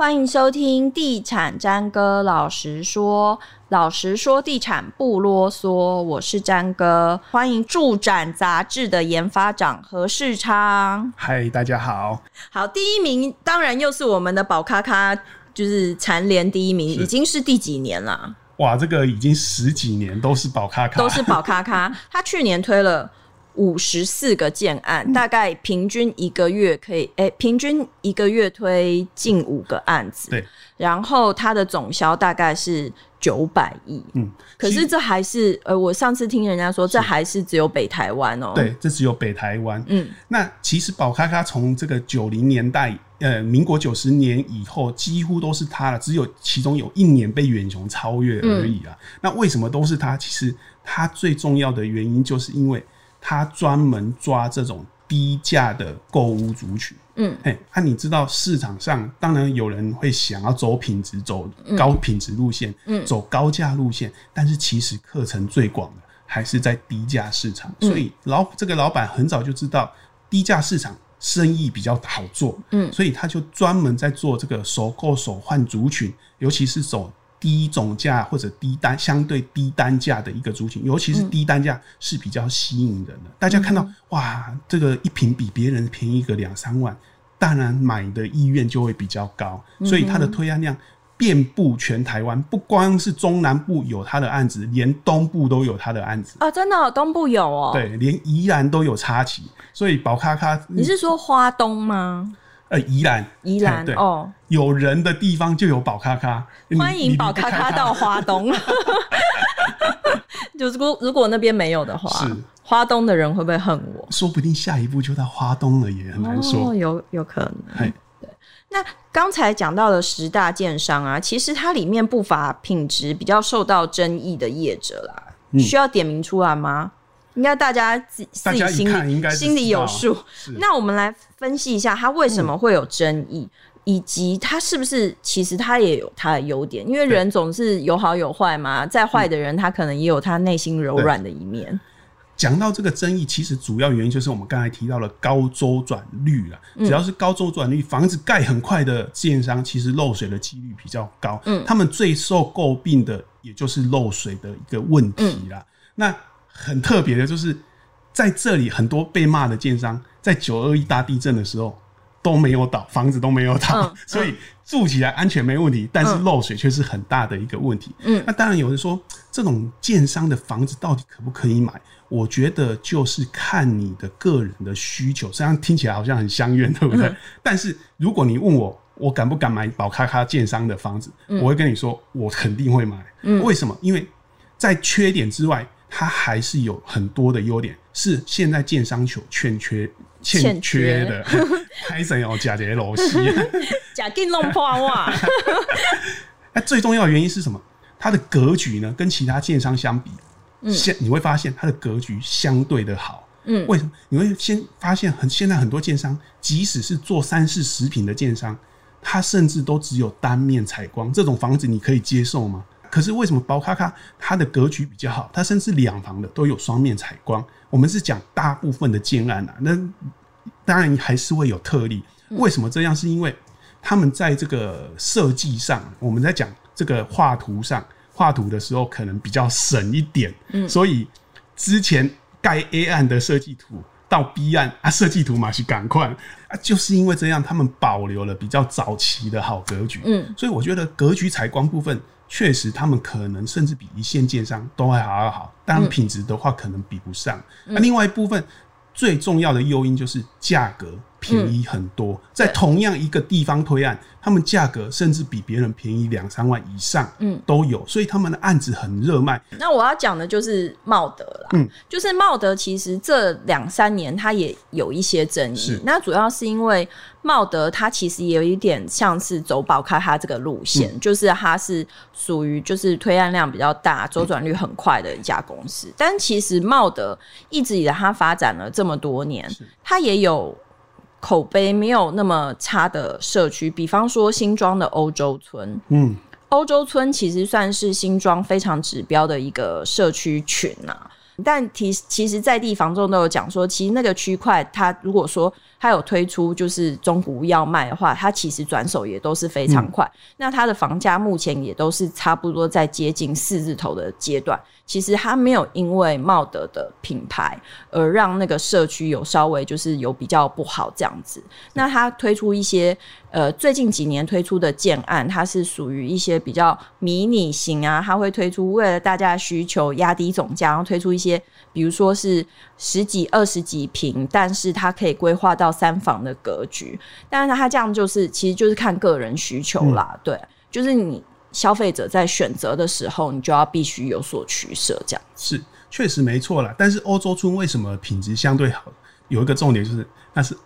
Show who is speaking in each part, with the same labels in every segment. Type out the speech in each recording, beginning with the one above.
Speaker 1: 欢迎收听《地产詹哥老实说》，老实说地产不啰嗦。我是詹哥，欢迎住展杂志的研发长何世昌。
Speaker 2: 嗨，大家好。
Speaker 1: 好，第一名当然又是我们的宝咖咖，就是蝉联第一名，已经是第几年了？
Speaker 2: 哇，这个已经十几年都是宝咖咖，
Speaker 1: 都是宝咖咖。他去年推了。五十四个建案，大概平均一个月可以，哎、欸，平均一个月推近五个案子。
Speaker 2: 对，
Speaker 1: 然后它的总销大概是九百亿。嗯，可是这还是，呃，我上次听人家说，这还是只有北台湾哦。
Speaker 2: 对，这只有北台湾。嗯，那其实宝咖咖从这个九零年代，呃，民国九十年以后，几乎都是他了，只有其中有一年被远雄超越而已啊。嗯、那为什么都是他？其实他最重要的原因就是因为。他专门抓这种低价的购物族群，嗯，哎，那你知道市场上当然有人会想要走品质、走高品质路线，嗯，走高价路线，但是其实课程最广的还是在低价市场，所以老这个老板很早就知道低价市场生意比较好做，嗯，所以他就专门在做这个首购手换族群，尤其是走。低总价或者低单相对低单价的一个族群，尤其是低单价是比较吸引人的。嗯、大家看到哇，这个一瓶比别人便宜个两三万，当然买的意愿就会比较高。所以它的推案量遍布全台湾，不光是中南部有它的案子，连东部都有它的案子
Speaker 1: 啊！真的、哦，东部有哦。
Speaker 2: 对，连宜兰都有插旗。所以宝咖咖，
Speaker 1: 你是说花东吗？
Speaker 2: 呃，宜兰，
Speaker 1: 宜兰 对哦，
Speaker 2: 有人的地方就有宝咖咖，
Speaker 1: 欢迎宝咖咖到花 东。就如果如果那边没有的话，是花东的人会不会恨我？
Speaker 2: 说不定下一步就到花东了，也很难说。
Speaker 1: 哦，有有可能。对，那刚才讲到的十大建商啊，其实它里面不乏品质比较受到争议的业者啦，嗯、需要点名出来吗？应该大家自自己心里心里有数。那我们来分析一下，它为什么会有争议，嗯、以及它是不是其实它也有它的优点？因为人总是有好有坏嘛，再坏的人他可能也有他内心柔软的一面。
Speaker 2: 讲到这个争议，其实主要原因就是我们刚才提到了高周转率了。只要是高周转率，房子盖很快的建商，其实漏水的几率比较高。嗯，他们最受诟病的也就是漏水的一个问题啦。那很特别的就是，在这里很多被骂的建商，在九二一大地震的时候都没有倒，房子都没有倒，嗯、所以住起来安全没问题，但是漏水却是很大的一个问题。嗯，那当然有人说，这种建商的房子到底可不可以买？我觉得就是看你的个人的需求，虽然听起来好像很相怨，对不对？嗯、但是如果你问我，我敢不敢买宝咖咖建商的房子？嗯、我会跟你说，我肯定会买。嗯，为什么？因为在缺点之外。它还是有很多的优点，是现在建商求欠缺欠缺的。开始有假节楼西，
Speaker 1: 假定弄破哇！
Speaker 2: 那最重要的原因是什么？它的格局呢？跟其他建商相比，现、嗯、你会发现它的格局相对的好。嗯，为什么？你会先发现很现在很多建商，即使是做三四十平的建商，它甚至都只有单面采光，这种房子你可以接受吗？可是为什么宝咖咖它的格局比较好？它甚至两房的都有双面采光。我们是讲大部分的建案啊，那当然还是会有特例。为什么这样？是因为他们在这个设计上，我们在讲这个画图上画图的时候，可能比较省一点。嗯，所以之前盖 A 案的设计图到 B 案啊，设计图嘛是赶快啊，就是因为这样，他们保留了比较早期的好格局。嗯，所以我觉得格局采光部分。确实，他们可能甚至比一线建商都还还要好，但品质的话可能比不上。那、嗯、另外一部分最重要的诱因就是价格便宜很多，嗯、在同样一个地方推案。他们价格甚至比别人便宜两三万以上，嗯，都有，所以他们的案子很热卖。
Speaker 1: 那我要讲的就是茂德啦，嗯，就是茂德其实这两三年它也有一些争议，是那主要是因为茂德它其实也有一点像是走宝开它这个路线，嗯、就是它是属于就是推案量比较大、周转率很快的一家公司。嗯、但其实茂德一直以来它发展了这么多年，是它也有。口碑没有那么差的社区，比方说新庄的欧洲村，嗯，欧洲村其实算是新庄非常指标的一个社区群呐、啊。但其其实，在地房仲都有讲说，其实那个区块，它如果说它有推出就是中古要卖的话，它其实转手也都是非常快。嗯、那它的房价目前也都是差不多在接近四字头的阶段。其实它没有因为茂德的品牌而让那个社区有稍微就是有比较不好这样子。那它推出一些呃最近几年推出的建案，它是属于一些比较迷你型啊，它会推出为了大家的需求压低总价，然后推出一些比如说是十几二十几平，但是它可以规划到三房的格局。但是它这样就是其实就是看个人需求啦，嗯、对，就是你。消费者在选择的时候，你就要必须有所取舍，这样
Speaker 2: 是确实没错啦。但是欧洲村为什么品质相对好？有一个重点就是，那是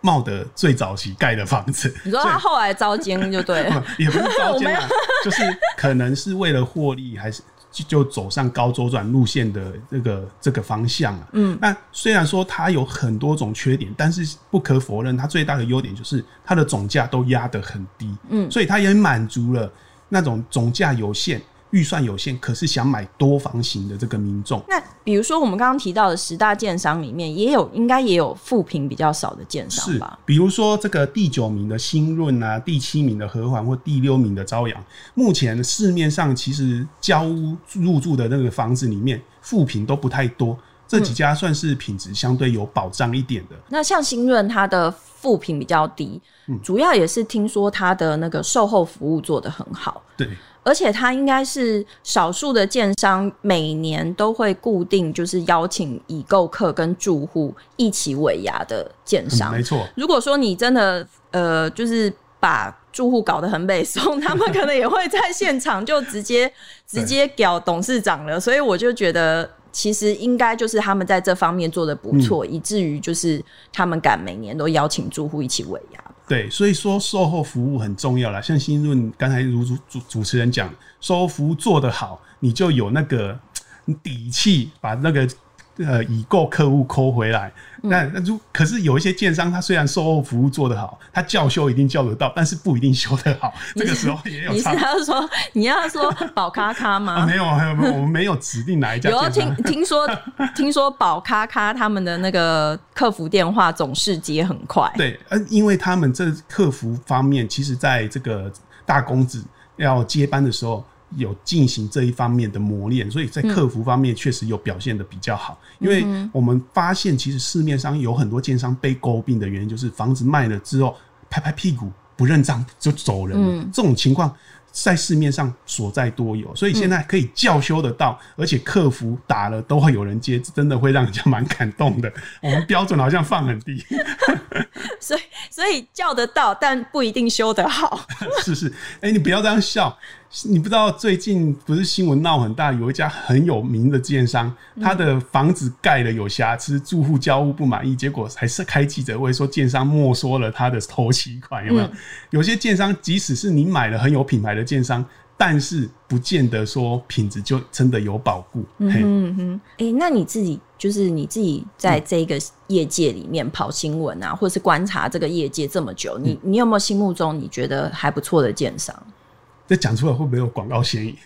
Speaker 2: 茂德最早期盖的房子。
Speaker 1: 你说他后来遭奸就对了，
Speaker 2: 也不是遭奸啊，就是可能是为了获利，还是就走上高周转路线的这个这个方向啊。嗯，那虽然说它有很多种缺点，但是不可否认，它最大的优点就是它的总价都压得很低。嗯，所以它也满足了。那种总价有限、预算有限，可是想买多房型的这个民众，
Speaker 1: 那比如说我们刚刚提到的十大建商里面，也有应该也有负评比较少的建商吧？
Speaker 2: 比如说这个第九名的新润啊，第七名的和环或第六名的朝阳，目前市面上其实交屋入住的那个房子里面，负评都不太多。这几家算是品质相对有保障一点的。
Speaker 1: 嗯、那像新润，它的负评比较低，嗯、主要也是听说它的那个售后服务做得很好。
Speaker 2: 对，
Speaker 1: 而且它应该是少数的建商每年都会固定就是邀请已购客跟住户一起尾牙的建商。
Speaker 2: 嗯、没错。
Speaker 1: 如果说你真的呃，就是把住户搞得很北宋，他们可能也会在现场就直接 直接屌董事长了。所以我就觉得。其实应该就是他们在这方面做得不错，嗯、以至于就是他们敢每年都邀请住户一起尾牙。
Speaker 2: 对，所以说售后服务很重要啦。像新润刚才如主主主持人讲，售后服务做得好，你就有那个底气把那个。呃，已购客户抠回来，那那如可是有一些建商，他虽然售后服务做得好，他叫修一定叫得到，但是不一定修得好。这个时候也有差。
Speaker 1: 你是要说你要说宝咖咖吗？
Speaker 2: 啊、没有，没有，没有，我们没有指定哪一家。有
Speaker 1: 听听说 听说宝咖咖他们的那个客服电话总是接很快。
Speaker 2: 对，呃，因为他们这客服方面，其实在这个大公子要接班的时候。有进行这一方面的磨练，所以在客服方面确实有表现的比较好。嗯、因为我们发现，其实市面上有很多建商被诟病的原因，就是房子卖了之后拍拍屁股不认账就走人这种情况在市面上所在多有，所以现在可以叫修得到，嗯、而且客服打了都会有人接，真的会让人家蛮感动的。我们标准好像放很低，
Speaker 1: 所以所以叫得到，但不一定修得好。
Speaker 2: 是是，哎、欸，你不要这样笑。你不知道最近不是新闻闹很大，有一家很有名的建商，他的房子盖了有瑕疵，住户交屋不满意，结果还是开记者会说建商没收了他的头期款，有没有？嗯、有些建商即使是你买了很有品牌的建商，但是不见得说品质就真的有保固。嗯哼，
Speaker 1: 哎、欸，那你自己就是你自己在这个业界里面跑新闻啊，嗯、或是观察这个业界这么久，你你有没有心目中你觉得还不错的建商？
Speaker 2: 这讲出来会不会有广告嫌疑？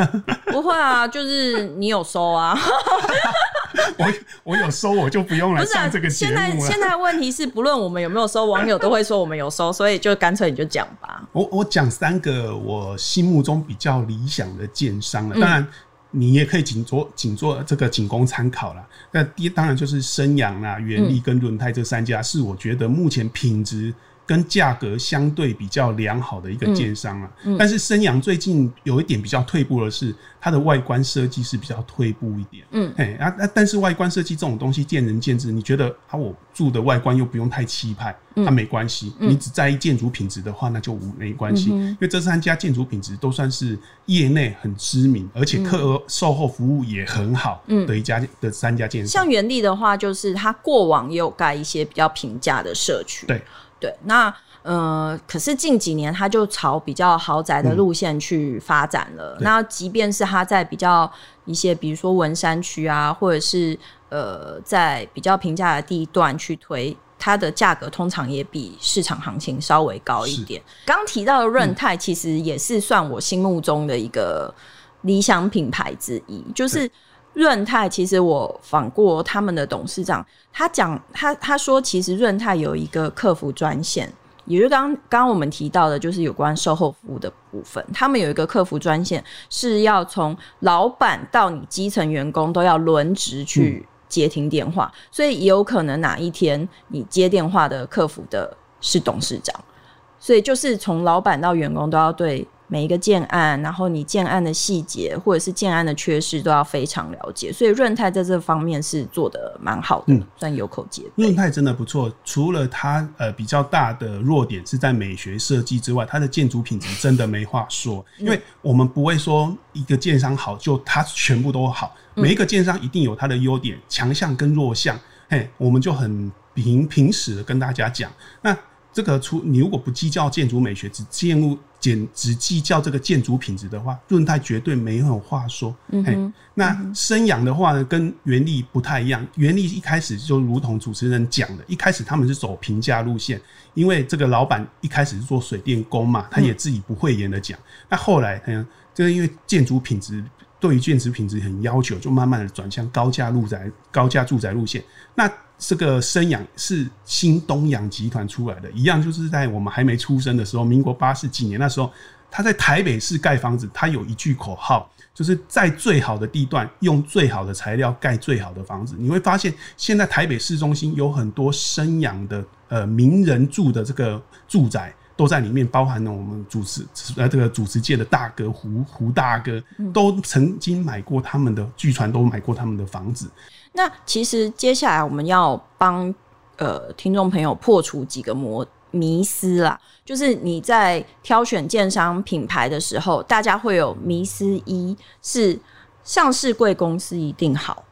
Speaker 1: 不会啊，就是你有收啊。
Speaker 2: 我我有收，我就不用来上这个节目了。
Speaker 1: 现在现在问题是，不论我们有没有收，网友都会说我们有收，所以就干脆你就讲吧。
Speaker 2: 我我讲三个我心目中比较理想的建商了，当然你也可以仅做仅做这个仅供参考啦。那第一当然就是升阳啊、原力跟轮胎这三家，是我觉得目前品质。跟价格相对比较良好的一个建商啊，嗯嗯、但是升阳最近有一点比较退步的是，它的外观设计是比较退步一点。嗯，哎，啊，但是外观设计这种东西见仁见智。你觉得啊，我住的外观又不用太气派，它没关系。嗯、你只在意建筑品质的话，那就没关系。嗯、因为这三家建筑品质都算是业内很知名，而且客额售后服务也很好的一家的三家建商。
Speaker 1: 像元力的话，就是它过往也有盖一些比较平价的社区。
Speaker 2: 对。
Speaker 1: 对，那呃，可是近几年他就朝比较豪宅的路线去发展了。嗯、那即便是他在比较一些，比如说文山区啊，或者是呃，在比较平价的地段去推，它的价格通常也比市场行情稍微高一点。刚提到的润泰，其实也是算我心目中的一个理想品牌之一，嗯、就是。润泰其实我访过他们的董事长，他讲他他说，其实润泰有一个客服专线，也就是刚刚刚我们提到的，就是有关售后服务的部分。他们有一个客服专线，是要从老板到你基层员工都要轮值去接听电话，嗯、所以也有可能哪一天你接电话的客服的是董事长，所以就是从老板到员工都要对。每一个建案，然后你建案的细节或者是建案的缺失都要非常了解，所以润泰在这方面是做的蛮好的，嗯，算有口皆碑。
Speaker 2: 润泰真的不错，除了它呃比较大的弱点是在美学设计之外，它的建筑品质真的没话说。因为我们不会说一个建商好就它全部都好，每一个建商一定有它的优点、强项跟弱项。嘿，我们就很平平实的跟大家讲，那。这个除你如果不计较建筑美学，只建物简只计较这个建筑品质的话，润泰绝对没有话说。嗯哼，那生养的话呢，跟原力不太一样。原力一开始就如同主持人讲的，一开始他们是走平价路线，因为这个老板一开始是做水电工嘛，他也自己不会言的讲。嗯、那后来，嗯，就是因为建筑品质对于建筑品质很要求，就慢慢的转向高价路宅、高价住宅路线。那这个生养是新东阳集团出来的，一样就是在我们还没出生的时候，民国八十几年那时候，他在台北市盖房子，他有一句口号，就是在最好的地段用最好的材料盖最好的房子。你会发现，现在台北市中心有很多生养的呃名人住的这个住宅都在里面，包含了我们主持呃这个主持界的大哥胡胡大哥，都曾经买过他们的，据传都买过他们的房子。
Speaker 1: 那其实接下来我们要帮呃听众朋友破除几个魔迷思啦，就是你在挑选建商品牌的时候，大家会有迷思一是上市贵公司一定好。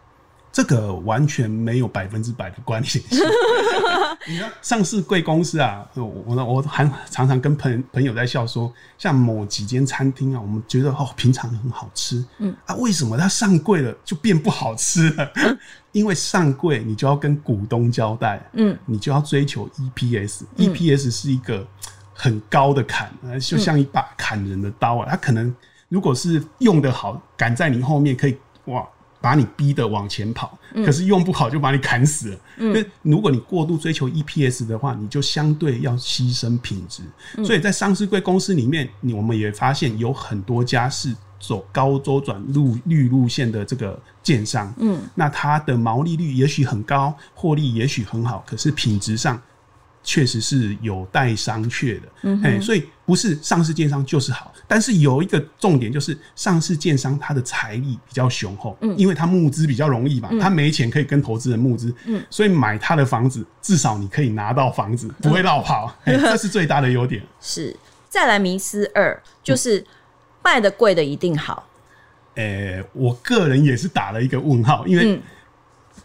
Speaker 2: 这个完全没有百分之百的关联性。你看上市贵公司啊，我我我还常常跟朋朋友在笑说，像某几间餐厅啊，我们觉得哦平常很好吃，嗯啊，为什么它上柜了就变不好吃了？嗯、因为上柜你就要跟股东交代，嗯，你就要追求 EPS，EPS、嗯、EPS 是一个很高的坎，就像一把砍人的刀啊。它可能如果是用得好，赶在你后面可以哇。把你逼得往前跑，可是用不好就把你砍死了。嗯，因为如果你过度追求 EPS 的话，你就相对要牺牲品质。嗯，所以在上市贵公司里面，你我们也发现有很多家是走高周转路绿路线的这个建商。嗯，那它的毛利率也许很高，获利也许很好，可是品质上。确实是有待商榷的，嗯哼，所以不是上市建商就是好，但是有一个重点就是上市建商它的财力比较雄厚，嗯，因为它募资比较容易嘛，他、嗯、没钱可以跟投资人募资，嗯，所以买他的房子至少你可以拿到房子，不会落跑，嗯、这是最大的优点。
Speaker 1: 是，再来迷思二就是卖的贵的一定好，
Speaker 2: 诶、欸，我个人也是打了一个问号，因为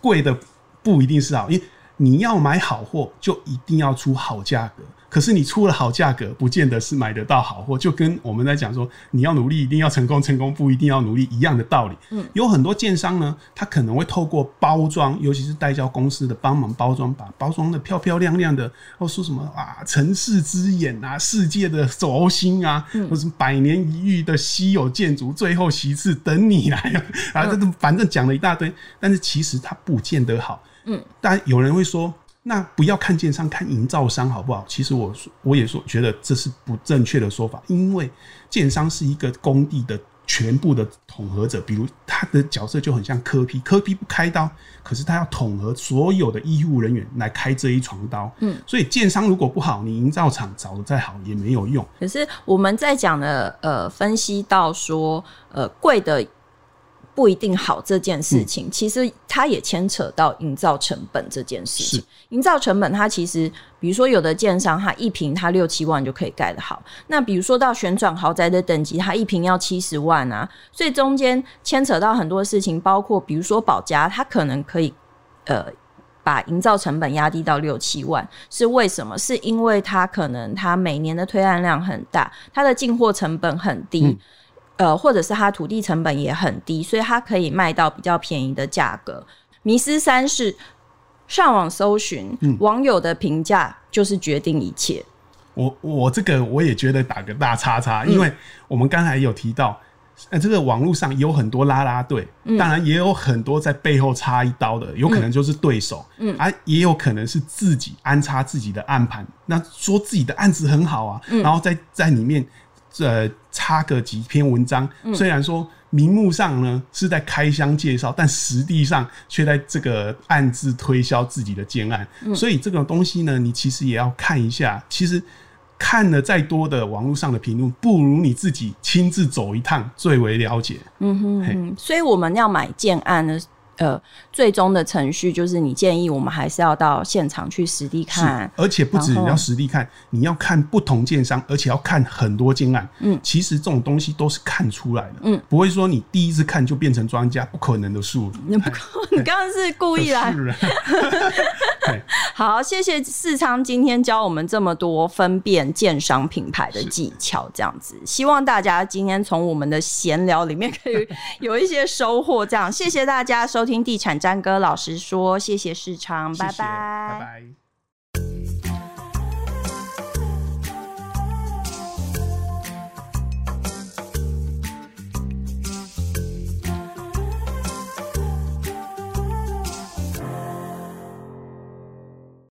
Speaker 2: 贵的不一定是好，因为。你要买好货，就一定要出好价格。可是你出了好价格，不见得是买得到好货。就跟我们在讲说，你要努力，一定要成功，成功不一定要努力一样的道理。嗯，有很多建商呢，他可能会透过包装，尤其是代销公司的帮忙包装，把包装的漂漂亮亮的，或说什么啊，城市之眼啊，世界的轴心啊，或是百年一遇的稀有建筑，最后其次等你来啊，这都反正讲了一大堆，但是其实它不见得好。嗯，但有人会说，那不要看建商，看营造商好不好？其实我我也说，觉得这是不正确的说法，因为建商是一个工地的全部的统合者，比如他的角色就很像柯 P，柯 P 不开刀，可是他要统合所有的医护人员来开这一床刀。嗯，所以建商如果不好，你营造厂找的再好也没有用。
Speaker 1: 可是我们在讲的呃，分析到说呃，贵的。不一定好这件事情，嗯、其实它也牵扯到营造成本这件事情。营造成本，它其实，比如说有的建商，它一平它六七万就可以盖得好。那比如说到旋转豪宅的等级，它一平要七十万啊。所以中间牵扯到很多事情，包括比如说保家，它可能可以呃把营造成本压低到六七万，是为什么？是因为它可能它每年的推案量很大，它的进货成本很低。嗯呃，或者是它土地成本也很低，所以它可以卖到比较便宜的价格。迷思三是上网搜寻，嗯、网友的评价就是决定一切。
Speaker 2: 我我这个我也觉得打个大叉叉，因为我们刚才有提到呃，这个网络上有很多拉拉队，嗯、当然也有很多在背后插一刀的，有可能就是对手，嗯，啊，也有可能是自己安插自己的暗盘，那说自己的案子很好啊，嗯、然后在在里面呃插个几篇文章，嗯、虽然说名目上呢是在开箱介绍，但实际上却在这个暗自推销自己的建案，嗯、所以这种东西呢，你其实也要看一下，其实。看了再多的网络上的评论，不如你自己亲自走一趟最为了解。
Speaker 1: 嗯哼，哼，所以我们要买建案呢。呃，最终的程序就是你建议我们还是要到现场去实地看，
Speaker 2: 而且不止你要实地看，你要看不同建商，而且要看很多建案。嗯，其实这种东西都是看出来的。嗯，不会说你第一次看就变成专家，不可能的事。
Speaker 1: 你不可，你刚刚是故意来。好，谢谢世昌今天教我们这么多分辨建商品牌的技巧，这样子，希望大家今天从我们的闲聊里面可以有一些收获。这样，谢谢大家收听地产詹哥老实说，谢谢世昌，拜拜，拜拜。